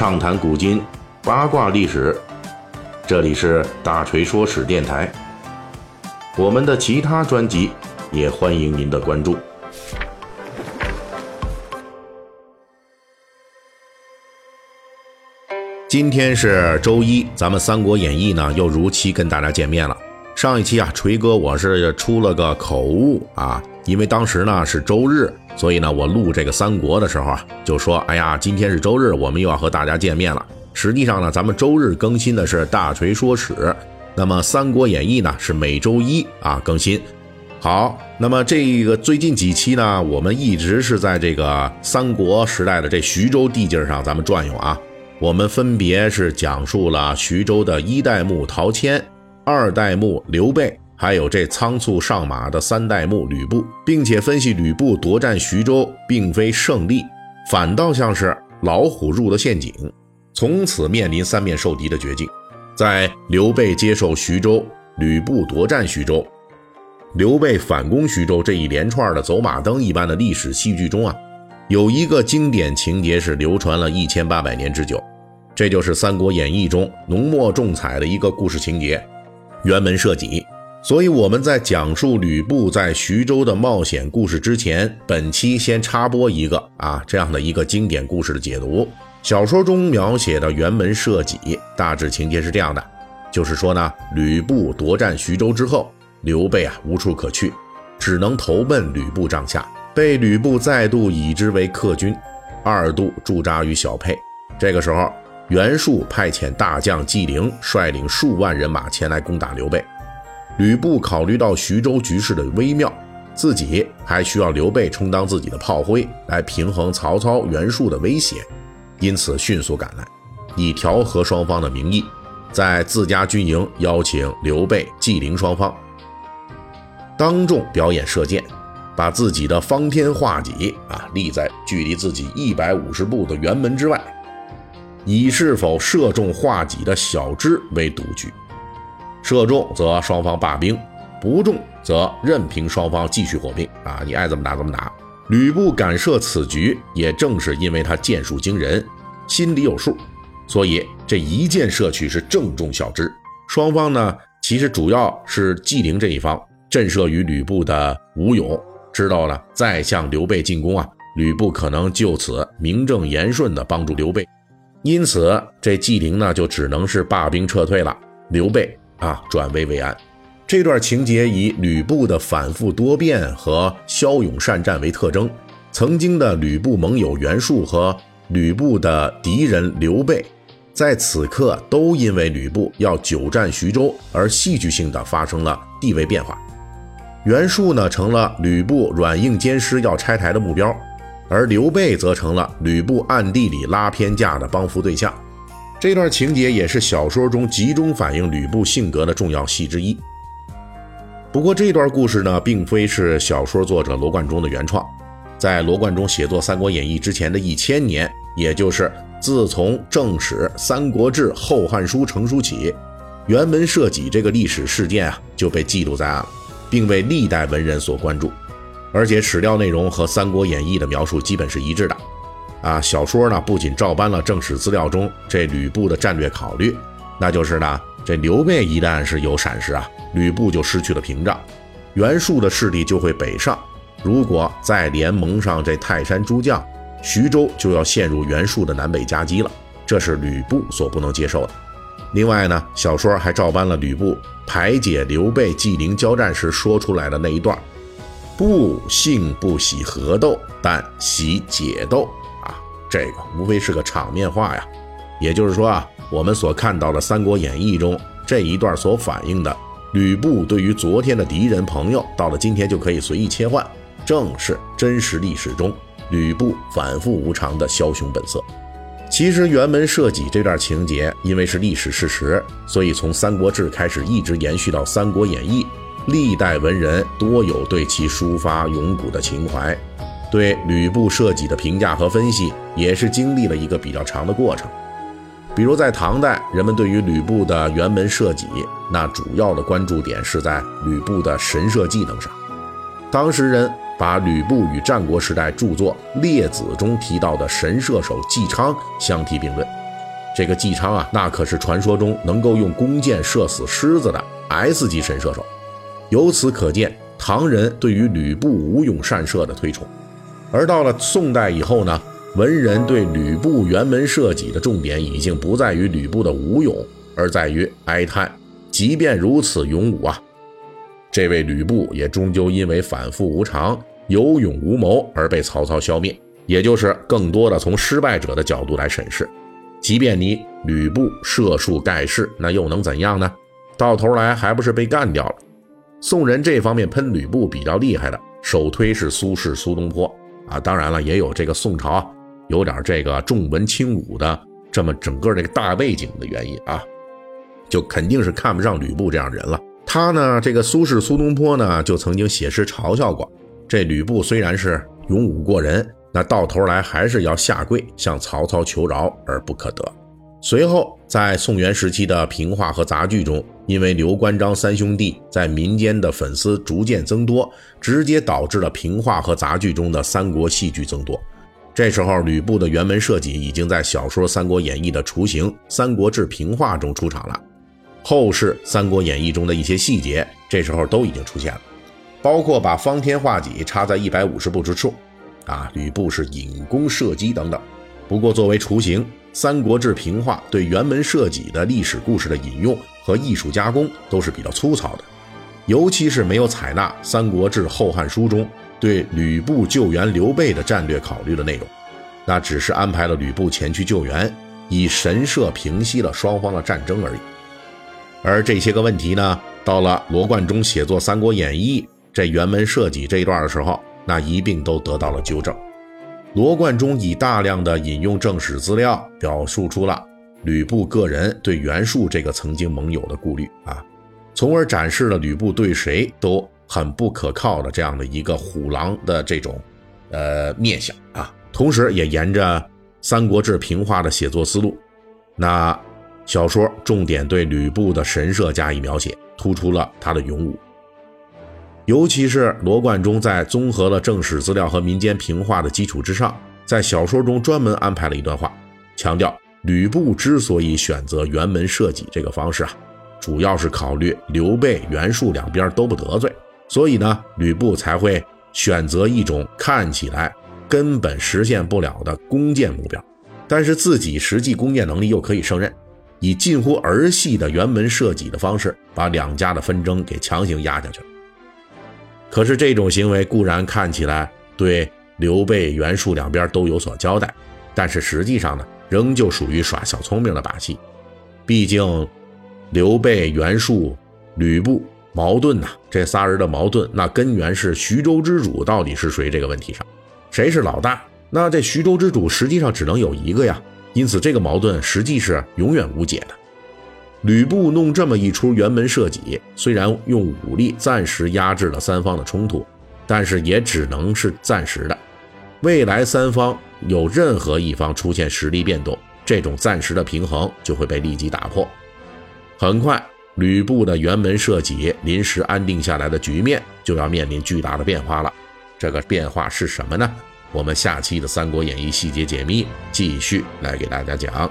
畅谈古今，八卦历史。这里是大锤说史电台。我们的其他专辑也欢迎您的关注。今天是周一，咱们《三国演义》呢又如期跟大家见面了。上一期啊，锤哥我是出了个口误啊，因为当时呢是周日，所以呢我录这个三国的时候啊，就说哎呀，今天是周日，我们又要和大家见面了。实际上呢，咱们周日更新的是大锤说史，那么《三国演义》呢是每周一啊更新。好，那么这个最近几期呢，我们一直是在这个三国时代的这徐州地界上咱们转悠啊，我们分别是讲述了徐州的一代目陶谦。二代目刘备，还有这仓促上马的三代目吕布，并且分析吕布夺占徐州并非胜利，反倒像是老虎入了陷阱，从此面临三面受敌的绝境。在刘备接受徐州、吕布夺占徐州、刘备反攻徐州这一连串的走马灯一般的历史戏剧中啊，有一个经典情节是流传了一千八百年之久，这就是《三国演义》中浓墨重彩的一个故事情节。辕门射戟，所以我们在讲述吕布在徐州的冒险故事之前，本期先插播一个啊这样的一个经典故事的解读。小说中描写的辕门射戟大致情节是这样的，就是说呢，吕布夺占徐州之后，刘备啊无处可去，只能投奔吕布帐下，被吕布再度以之为客军，二度驻扎于小沛。这个时候。袁术派遣大将纪灵率领数万人马前来攻打刘备。吕布考虑到徐州局势的微妙，自己还需要刘备充当自己的炮灰，来平衡曹操、袁术的威胁，因此迅速赶来，以调和双方的名义，在自家军营邀请刘备、纪灵双方当众表演射箭，把自己的方天画戟啊立在距离自己一百五十步的辕门之外。以是否射中画戟的小枝为赌局，射中则双方罢兵，不中则任凭双方继续火并。啊，你爱怎么打怎么打。吕布敢设此局，也正是因为他箭术惊人，心里有数，所以这一箭射去是正中小枝。双方呢，其实主要是纪灵这一方震慑于吕布的武勇，知道了再向刘备进攻啊，吕布可能就此名正言顺地帮助刘备。因此，这纪灵呢就只能是罢兵撤退了。刘备啊，转危为安。这段情节以吕布的反复多变和骁勇善战为特征。曾经的吕布盟友袁术和吕布的敌人刘备，在此刻都因为吕布要久战徐州而戏剧性的发生了地位变化。袁术呢，成了吕布软硬兼施要拆台的目标。而刘备则成了吕布暗地里拉偏架的帮扶对象，这段情节也是小说中集中反映吕布性格的重要戏之一。不过，这段故事呢，并非是小说作者罗贯中的原创，在罗贯中写作《三国演义》之前的一千年，也就是自从正史《三国志》《后汉书》成书起，辕门射戟这个历史事件啊，就被记录在案了，并为历代文人所关注。而且史料内容和《三国演义》的描述基本是一致的，啊，小说呢不仅照搬了正史资料中这吕布的战略考虑，那就是呢，这刘备一旦是有闪失啊，吕布就失去了屏障，袁术的势力就会北上，如果再联盟上这泰山诸将，徐州就要陷入袁术的南北夹击了，这是吕布所不能接受的。另外呢，小说还照搬了吕布排解刘备、纪灵交战时说出来的那一段。不幸不喜合斗，但喜解斗！这个无非是个场面话呀。也就是说啊，我们所看到的《三国演义》中这一段所反映的吕布对于昨天的敌人朋友，到了今天就可以随意切换，正是真实历史中吕布反复无常的枭雄本色。其实辕门射戟这段情节，因为是历史事实，所以从《三国志》开始一直延续到《三国演义》。历代文人多有对其抒发勇骨的情怀，对吕布射戟的评价和分析也是经历了一个比较长的过程。比如在唐代，人们对于吕布的辕门射戟，那主要的关注点是在吕布的神射技能上。当时人把吕布与战国时代著作《列子》中提到的神射手纪昌相提并论，这个纪昌啊，那可是传说中能够用弓箭射死狮子的 S 级神射手。由此可见，唐人对于吕布武勇善射的推崇。而到了宋代以后呢，文人对吕布辕门射戟的重点已经不在于吕布的武勇，而在于哀叹：即便如此勇武啊，这位吕布也终究因为反复无常、有勇无谋而被曹操消灭。也就是更多的从失败者的角度来审视。即便你吕布射术盖世，那又能怎样呢？到头来还不是被干掉了。宋人这方面喷吕布比较厉害的，首推是苏轼、苏东坡啊。当然了，也有这个宋朝，有点这个重文轻武的这么整个这个大背景的原因啊，就肯定是看不上吕布这样人了。他呢，这个苏轼、苏东坡呢，就曾经写诗嘲笑过这吕布，虽然是勇武过人。那到头来还是要下跪向曹操求饶而不可得。随后，在宋元时期的评话和杂剧中，因为刘关张三兄弟在民间的粉丝逐渐增多，直接导致了评话和杂剧中的三国戏剧增多。这时候，吕布的辕门射戟已经在小说《三国演义》的雏形《三国志评话》中出场了。后世《三国演义》中的一些细节，这时候都已经出现了，包括把方天画戟插在一百五十步之处。啊，吕布是引弓射击等等。不过，作为雏形，《三国志评话》对辕门射戟的历史故事的引用和艺术加工都是比较粗糙的，尤其是没有采纳《三国志·后汉书》中对吕布救援刘备的战略考虑的内容，那只是安排了吕布前去救援，以神射平息了双方的战争而已。而这些个问题呢，到了罗贯中写作《三国演义》这辕门射戟这一段的时候。那一并都得到了纠正。罗贯中以大量的引用正史资料，表述出了吕布个人对袁术这个曾经盟友的顾虑啊，从而展示了吕布对谁都很不可靠的这样的一个虎狼的这种呃面相啊。同时，也沿着《三国志平话》的写作思路，那小说重点对吕布的神社加以描写，突出了他的勇武。尤其是罗贯中在综合了正史资料和民间评话的基础之上，在小说中专门安排了一段话，强调吕布之所以选择辕门射戟这个方式啊，主要是考虑刘备、袁术两边都不得罪，所以呢，吕布才会选择一种看起来根本实现不了的弓箭目标，但是自己实际弓箭能力又可以胜任，以近乎儿戏的辕门射戟的方式，把两家的纷争给强行压下去了。可是这种行为固然看起来对刘备、袁术两边都有所交代，但是实际上呢，仍旧属于耍小聪明的把戏。毕竟，刘备、袁术、吕布矛盾呐，这仨人的矛盾，那根源是徐州之主到底是谁这个问题上，谁是老大？那这徐州之主实际上只能有一个呀，因此这个矛盾实际是永远无解的。吕布弄这么一出辕门射戟，虽然用武力暂时压制了三方的冲突，但是也只能是暂时的。未来三方有任何一方出现实力变动，这种暂时的平衡就会被立即打破。很快，吕布的辕门射戟临时安定下来的局面就要面临巨大的变化了。这个变化是什么呢？我们下期的《三国演义》细节解密继续来给大家讲。